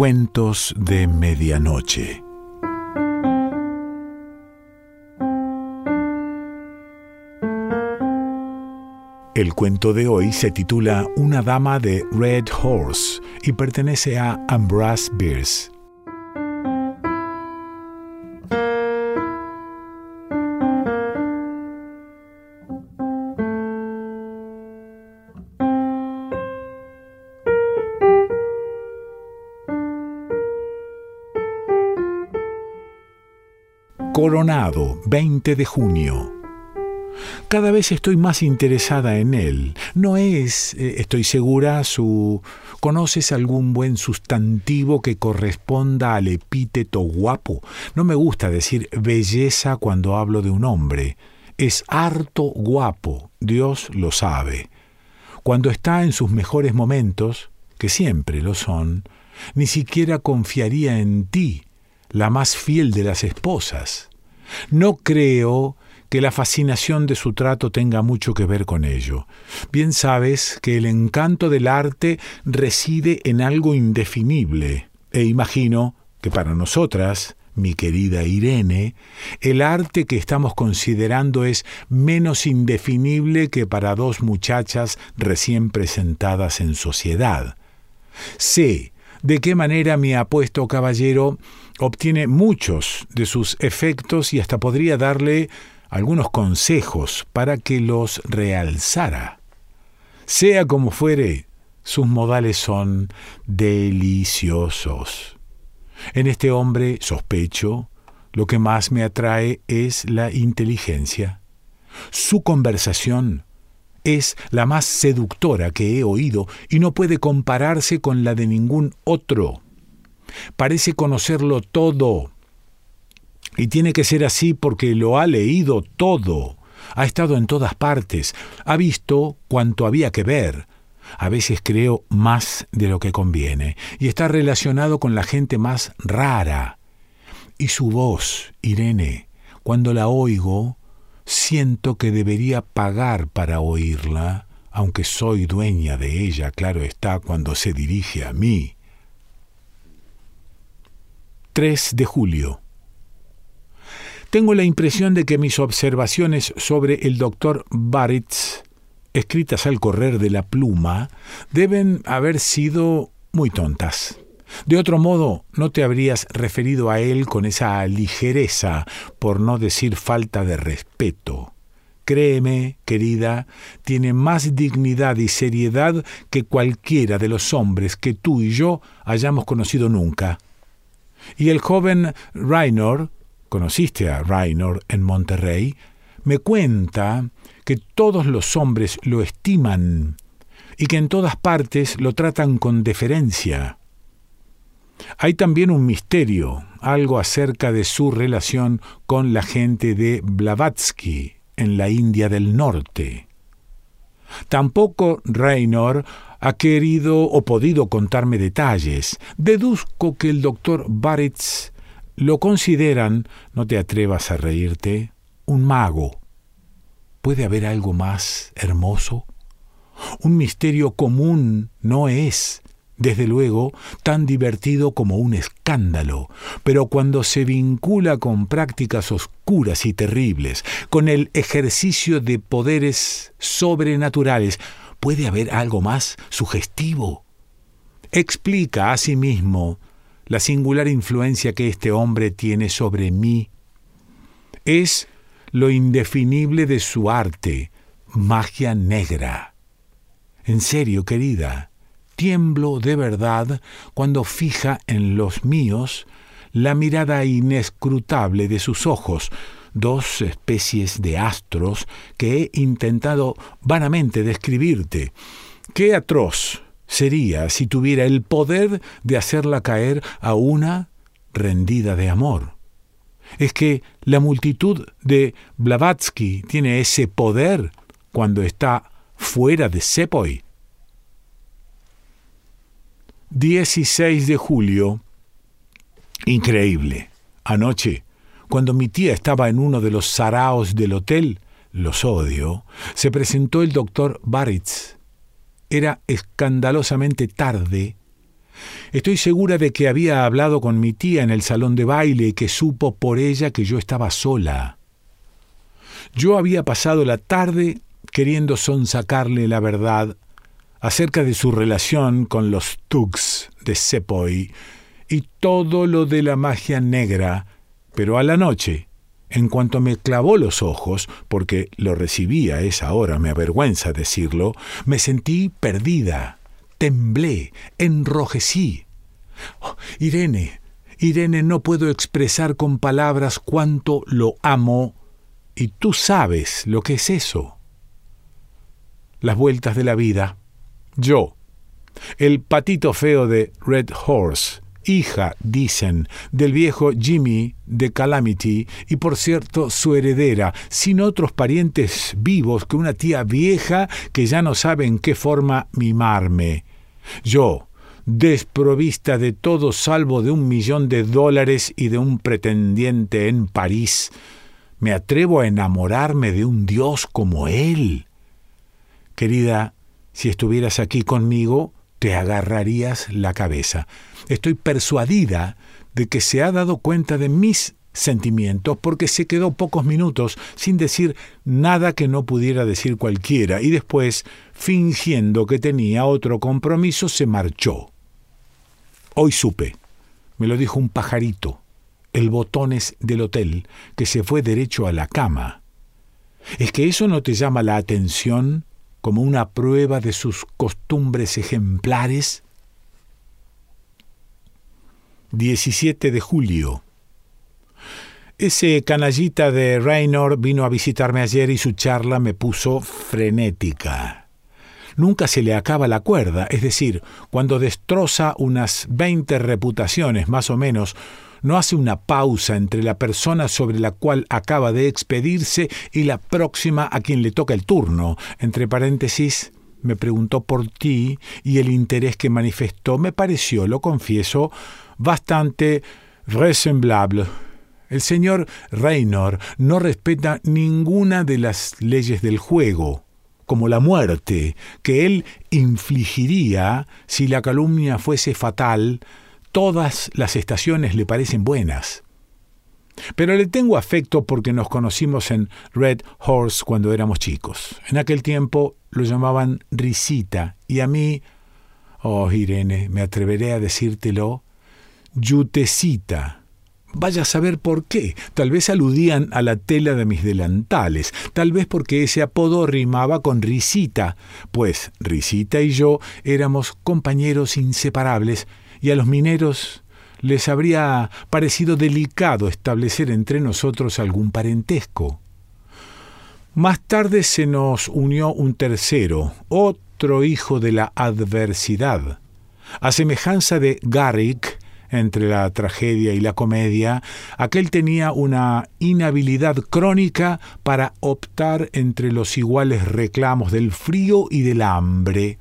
Cuentos de Medianoche. El cuento de hoy se titula Una dama de Red Horse y pertenece a Ambrose Bierce. Coronado, 20 de junio. Cada vez estoy más interesada en él. No es, eh, estoy segura, su... ¿Conoces algún buen sustantivo que corresponda al epíteto guapo? No me gusta decir belleza cuando hablo de un hombre. Es harto guapo, Dios lo sabe. Cuando está en sus mejores momentos, que siempre lo son, ni siquiera confiaría en ti, la más fiel de las esposas. No creo que la fascinación de su trato tenga mucho que ver con ello. Bien sabes que el encanto del arte reside en algo indefinible, e imagino que para nosotras, mi querida Irene, el arte que estamos considerando es menos indefinible que para dos muchachas recién presentadas en sociedad. Sé de qué manera mi apuesto caballero obtiene muchos de sus efectos y hasta podría darle algunos consejos para que los realzara. Sea como fuere, sus modales son deliciosos. En este hombre, sospecho, lo que más me atrae es la inteligencia. Su conversación es la más seductora que he oído y no puede compararse con la de ningún otro. Parece conocerlo todo. Y tiene que ser así porque lo ha leído todo. Ha estado en todas partes. Ha visto cuanto había que ver. A veces creo más de lo que conviene. Y está relacionado con la gente más rara. Y su voz, Irene, cuando la oigo, siento que debería pagar para oírla, aunque soy dueña de ella, claro está, cuando se dirige a mí. 3 de julio. Tengo la impresión de que mis observaciones sobre el doctor Baritz, escritas al correr de la pluma, deben haber sido muy tontas. De otro modo, no te habrías referido a él con esa ligereza, por no decir falta de respeto. Créeme, querida, tiene más dignidad y seriedad que cualquiera de los hombres que tú y yo hayamos conocido nunca. Y el joven Raynor, conociste a Raynor en Monterrey, me cuenta que todos los hombres lo estiman y que en todas partes lo tratan con deferencia. Hay también un misterio, algo acerca de su relación con la gente de Blavatsky en la India del Norte. Tampoco Raynor ha querido o podido contarme detalles. Deduzco que el doctor Baritz lo consideran, no te atrevas a reírte, un mago. ¿Puede haber algo más hermoso? Un misterio común no es, desde luego, tan divertido como un escándalo, pero cuando se vincula con prácticas oscuras y terribles, con el ejercicio de poderes sobrenaturales, ¿Puede haber algo más sugestivo? Explica asimismo la singular influencia que este hombre tiene sobre mí. Es lo indefinible de su arte, magia negra. En serio, querida, tiemblo de verdad cuando fija en los míos la mirada inescrutable de sus ojos, dos especies de astros que he intentado vanamente describirte. Qué atroz sería si tuviera el poder de hacerla caer a una rendida de amor. Es que la multitud de Blavatsky tiene ese poder cuando está fuera de Sepoy. 16 de julio. Increíble. Anoche cuando mi tía estaba en uno de los saraos del hotel, los odio, se presentó el doctor Baritz. Era escandalosamente tarde Estoy segura de que había hablado con mi tía en el salón de baile y que supo por ella que yo estaba sola. Yo había pasado la tarde queriendo sonsacarle la verdad acerca de su relación con los Tugs de Sepoy y todo lo de la magia negra, pero a la noche, en cuanto me clavó los ojos, porque lo recibí a esa hora, me avergüenza decirlo, me sentí perdida, temblé, enrojecí. Oh, Irene, Irene, no puedo expresar con palabras cuánto lo amo, y tú sabes lo que es eso. Las vueltas de la vida. Yo, el patito feo de Red Horse, hija, dicen, del viejo Jimmy de Calamity y por cierto su heredera, sin otros parientes vivos que una tía vieja que ya no sabe en qué forma mimarme. Yo, desprovista de todo salvo de un millón de dólares y de un pretendiente en París, me atrevo a enamorarme de un dios como él. Querida, si estuvieras aquí conmigo, te agarrarías la cabeza. Estoy persuadida de que se ha dado cuenta de mis sentimientos porque se quedó pocos minutos sin decir nada que no pudiera decir cualquiera y después, fingiendo que tenía otro compromiso, se marchó. Hoy supe, me lo dijo un pajarito, el botones del hotel, que se fue derecho a la cama. ¿Es que eso no te llama la atención? Como una prueba de sus costumbres ejemplares? 17 de julio. Ese canallita de Raynor vino a visitarme ayer y su charla me puso frenética. Nunca se le acaba la cuerda, es decir, cuando destroza unas veinte reputaciones más o menos, no hace una pausa entre la persona sobre la cual acaba de expedirse y la próxima a quien le toca el turno. Entre paréntesis, me preguntó por ti y el interés que manifestó me pareció, lo confieso, bastante vraisemblable. El señor Reynor no respeta ninguna de las leyes del juego, como la muerte, que él infligiría si la calumnia fuese fatal Todas las estaciones le parecen buenas. Pero le tengo afecto porque nos conocimos en Red Horse cuando éramos chicos. En aquel tiempo lo llamaban Risita y a mí, oh Irene, me atreveré a decírtelo, Yutecita. Vaya a saber por qué. Tal vez aludían a la tela de mis delantales, tal vez porque ese apodo rimaba con Risita, pues Risita y yo éramos compañeros inseparables y a los mineros les habría parecido delicado establecer entre nosotros algún parentesco. Más tarde se nos unió un tercero, otro hijo de la adversidad. A semejanza de Garrick, entre la tragedia y la comedia, aquel tenía una inhabilidad crónica para optar entre los iguales reclamos del frío y del hambre.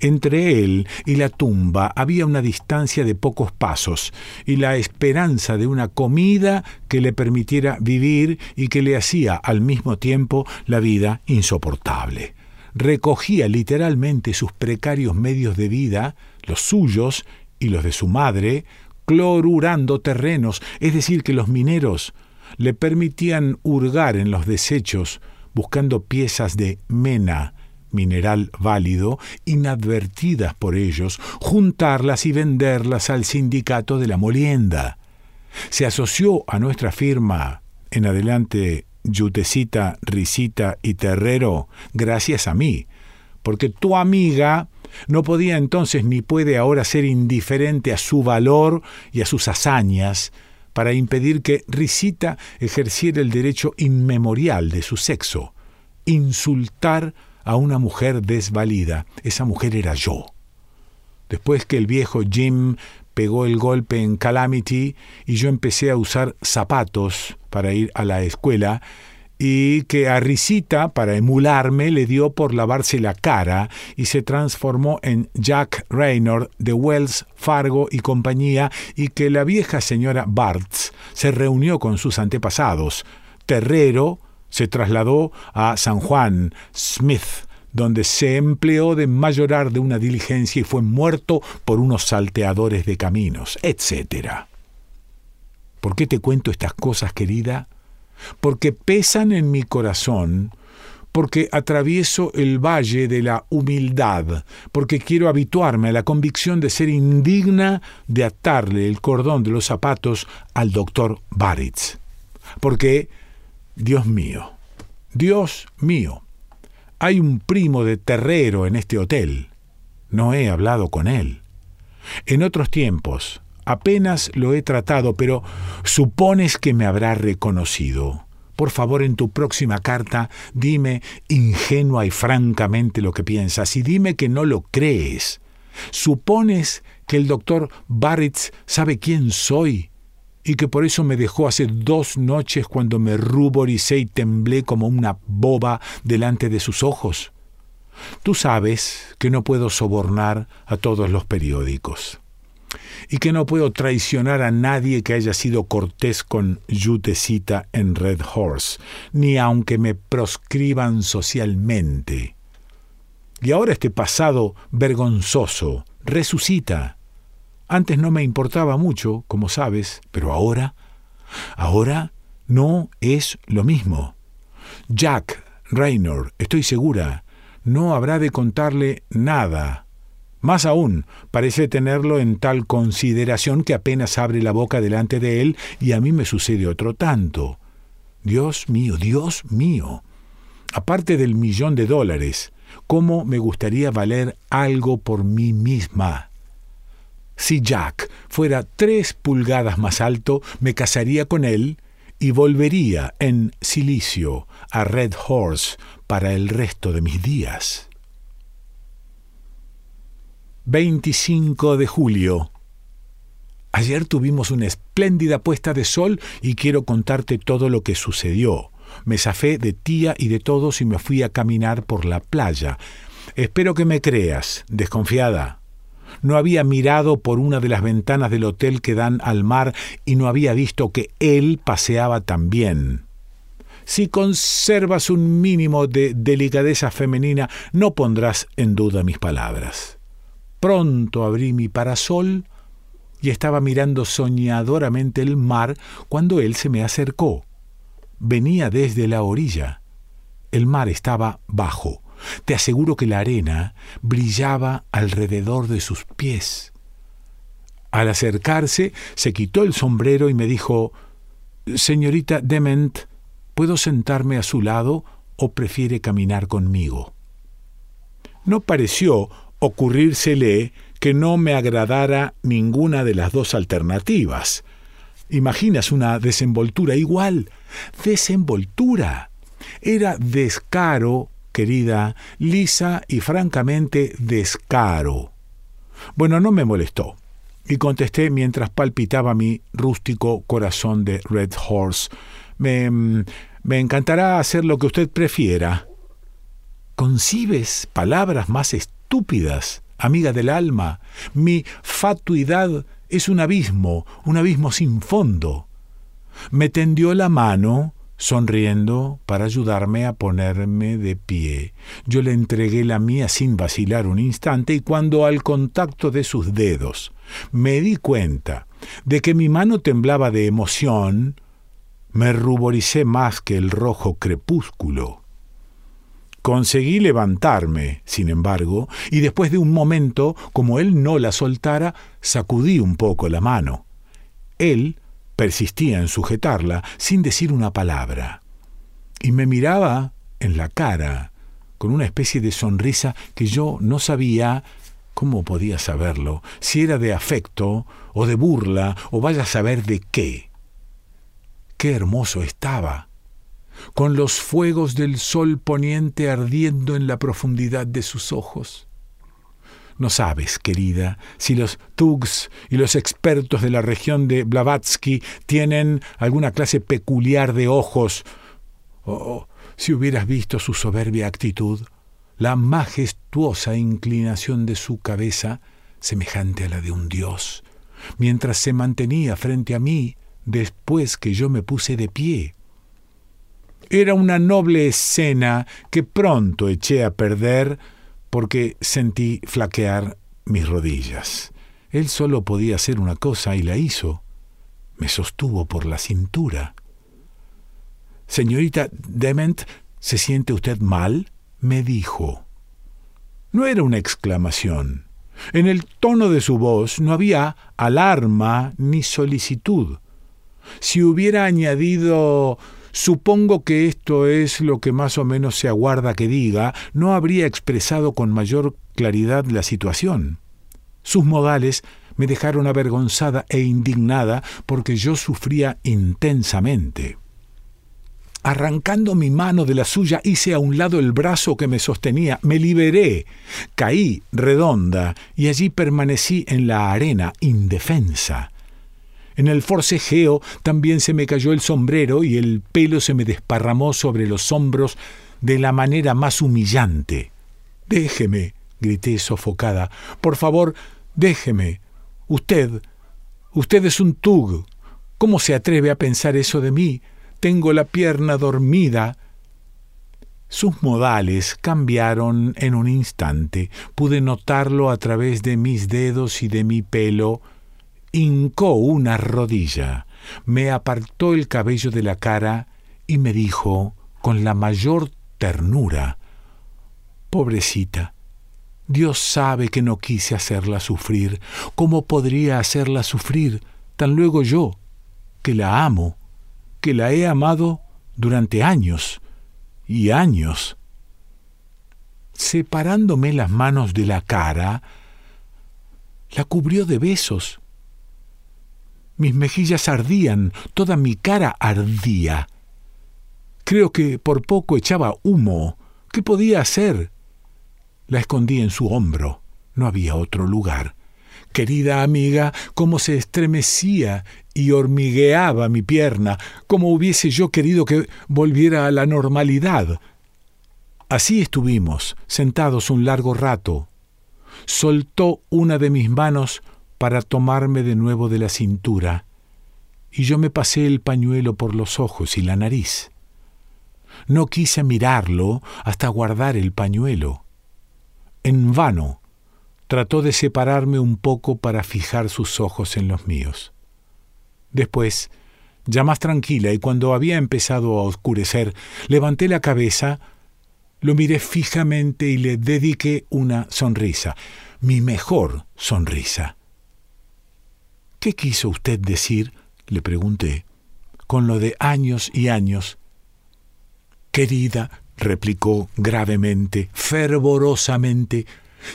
Entre él y la tumba había una distancia de pocos pasos y la esperanza de una comida que le permitiera vivir y que le hacía al mismo tiempo la vida insoportable. Recogía literalmente sus precarios medios de vida, los suyos y los de su madre, clorurando terrenos, es decir, que los mineros le permitían hurgar en los desechos buscando piezas de mena, mineral válido, inadvertidas por ellos, juntarlas y venderlas al sindicato de la molienda. Se asoció a nuestra firma, en adelante Yutecita, Risita y Terrero, gracias a mí, porque tu amiga no podía entonces ni puede ahora ser indiferente a su valor y a sus hazañas, para impedir que Risita ejerciera el derecho inmemorial de su sexo, insultar a una mujer desvalida. Esa mujer era yo. Después que el viejo Jim pegó el golpe en Calamity y yo empecé a usar zapatos para ir a la escuela, y que a Risita, para emularme, le dio por lavarse la cara y se transformó en Jack Raynor de Wells, Fargo y compañía, y que la vieja señora Bartz se reunió con sus antepasados, Terrero, se trasladó a San Juan, Smith donde se empleó de mayorar de una diligencia y fue muerto por unos salteadores de caminos, etc. ¿Por qué te cuento estas cosas, querida? Porque pesan en mi corazón, porque atravieso el valle de la humildad, porque quiero habituarme a la convicción de ser indigna de atarle el cordón de los zapatos al doctor Baritz. Porque, Dios mío, Dios mío, hay un primo de terrero en este hotel. No he hablado con él. En otros tiempos, apenas lo he tratado, pero supones que me habrá reconocido. Por favor, en tu próxima carta, dime ingenua y francamente lo que piensas y dime que no lo crees. ¿Supones que el doctor Barritz sabe quién soy y que por eso me dejó hace dos noches cuando me ruboricé y temblé como una boba delante de sus ojos. Tú sabes que no puedo sobornar a todos los periódicos y que no puedo traicionar a nadie que haya sido cortés con Yutecita en Red Horse, ni aunque me proscriban socialmente. Y ahora este pasado vergonzoso resucita antes no me importaba mucho, como sabes, pero ahora, ahora no es lo mismo. Jack Raynor, estoy segura, no habrá de contarle nada. Más aún, parece tenerlo en tal consideración que apenas abre la boca delante de él y a mí me sucede otro tanto. Dios mío, Dios mío. Aparte del millón de dólares, ¿cómo me gustaría valer algo por mí misma? Si Jack fuera tres pulgadas más alto, me casaría con él y volvería en silicio a Red Horse para el resto de mis días. 25 de julio. Ayer tuvimos una espléndida puesta de sol y quiero contarte todo lo que sucedió. Me zafé de tía y de todos y me fui a caminar por la playa. Espero que me creas, desconfiada no había mirado por una de las ventanas del hotel que dan al mar y no había visto que él paseaba también. Si conservas un mínimo de delicadeza femenina, no pondrás en duda mis palabras. Pronto abrí mi parasol y estaba mirando soñadoramente el mar cuando él se me acercó. Venía desde la orilla. El mar estaba bajo te aseguro que la arena brillaba alrededor de sus pies. Al acercarse, se quitó el sombrero y me dijo Señorita Dement, ¿puedo sentarme a su lado o prefiere caminar conmigo? No pareció ocurrírsele que no me agradara ninguna de las dos alternativas. ¿Imaginas una desenvoltura igual? Desenvoltura. Era descaro querida, lisa y francamente descaro. Bueno, no me molestó, y contesté mientras palpitaba mi rústico corazón de Red Horse. Me, me encantará hacer lo que usted prefiera. ¿Concibes palabras más estúpidas, amiga del alma? Mi fatuidad es un abismo, un abismo sin fondo. Me tendió la mano sonriendo para ayudarme a ponerme de pie. Yo le entregué la mía sin vacilar un instante y cuando al contacto de sus dedos me di cuenta de que mi mano temblaba de emoción, me ruboricé más que el rojo crepúsculo. Conseguí levantarme, sin embargo, y después de un momento, como él no la soltara, sacudí un poco la mano. Él persistía en sujetarla sin decir una palabra. Y me miraba en la cara con una especie de sonrisa que yo no sabía cómo podía saberlo, si era de afecto o de burla o vaya a saber de qué. Qué hermoso estaba, con los fuegos del sol poniente ardiendo en la profundidad de sus ojos. No sabes, querida, si los Tugs y los expertos de la región de Blavatsky tienen alguna clase peculiar de ojos. Oh, si hubieras visto su soberbia actitud, la majestuosa inclinación de su cabeza, semejante a la de un dios, mientras se mantenía frente a mí después que yo me puse de pie. Era una noble escena que pronto eché a perder porque sentí flaquear mis rodillas. Él solo podía hacer una cosa y la hizo. Me sostuvo por la cintura. Señorita Dement, ¿se siente usted mal? me dijo. No era una exclamación. En el tono de su voz no había alarma ni solicitud. Si hubiera añadido Supongo que esto es lo que más o menos se aguarda que diga, no habría expresado con mayor claridad la situación. Sus modales me dejaron avergonzada e indignada porque yo sufría intensamente. Arrancando mi mano de la suya, hice a un lado el brazo que me sostenía, me liberé, caí redonda y allí permanecí en la arena, indefensa. En el forcejeo también se me cayó el sombrero y el pelo se me desparramó sobre los hombros de la manera más humillante. Déjeme, grité sofocada. Por favor, déjeme. Usted, usted es un tug. ¿Cómo se atreve a pensar eso de mí? Tengo la pierna dormida. Sus modales cambiaron en un instante. Pude notarlo a través de mis dedos y de mi pelo hincó una rodilla, me apartó el cabello de la cara y me dijo con la mayor ternura, Pobrecita, Dios sabe que no quise hacerla sufrir. ¿Cómo podría hacerla sufrir tan luego yo, que la amo, que la he amado durante años y años? Separándome las manos de la cara, la cubrió de besos mis mejillas ardían, toda mi cara ardía. Creo que por poco echaba humo. ¿Qué podía hacer? La escondí en su hombro. No había otro lugar. Querida amiga, cómo se estremecía y hormigueaba mi pierna, como hubiese yo querido que volviera a la normalidad. Así estuvimos, sentados un largo rato. Soltó una de mis manos para tomarme de nuevo de la cintura, y yo me pasé el pañuelo por los ojos y la nariz. No quise mirarlo hasta guardar el pañuelo. En vano trató de separarme un poco para fijar sus ojos en los míos. Después, ya más tranquila y cuando había empezado a oscurecer, levanté la cabeza, lo miré fijamente y le dediqué una sonrisa, mi mejor sonrisa. ¿Qué quiso usted decir? le pregunté, con lo de años y años. Querida, replicó gravemente, fervorosamente,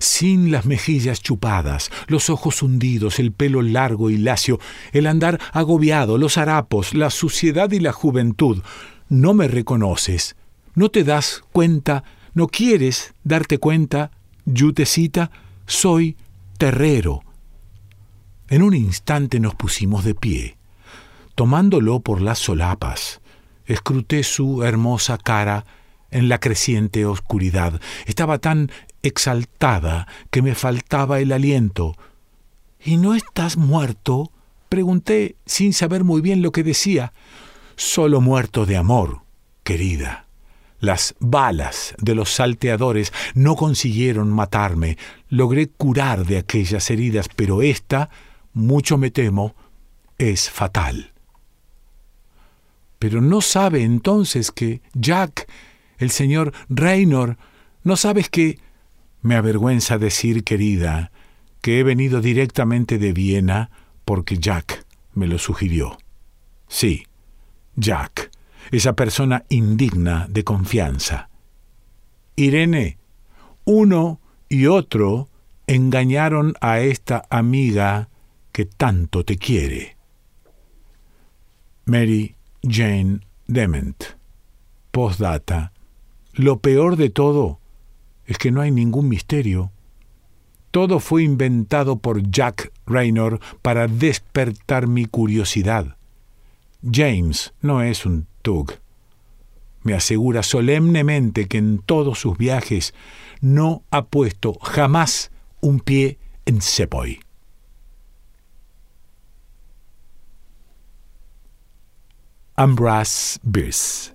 sin las mejillas chupadas, los ojos hundidos, el pelo largo y lacio, el andar agobiado, los harapos, la suciedad y la juventud. No me reconoces, no te das cuenta, no quieres darte cuenta, yutecita, soy terrero, en un instante nos pusimos de pie. Tomándolo por las solapas, escruté su hermosa cara en la creciente oscuridad. Estaba tan exaltada que me faltaba el aliento. ¿Y no estás muerto? pregunté sin saber muy bien lo que decía. Solo muerto de amor, querida. Las balas de los salteadores no consiguieron matarme. Logré curar de aquellas heridas, pero esta mucho me temo, es fatal. Pero no sabe entonces que Jack, el señor Raynor, no sabes que... Me avergüenza decir, querida, que he venido directamente de Viena porque Jack me lo sugirió. Sí, Jack, esa persona indigna de confianza. Irene, uno y otro engañaron a esta amiga que tanto te quiere. Mary Jane Dement. Postdata. Lo peor de todo es que no hay ningún misterio. Todo fue inventado por Jack Raynor para despertar mi curiosidad. James no es un tug. Me asegura solemnemente que en todos sus viajes no ha puesto jamás un pie en Sepoy. Ambras Bierce.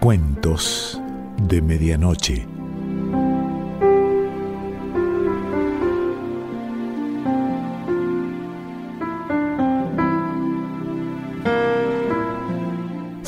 Cuentos de Medianoche.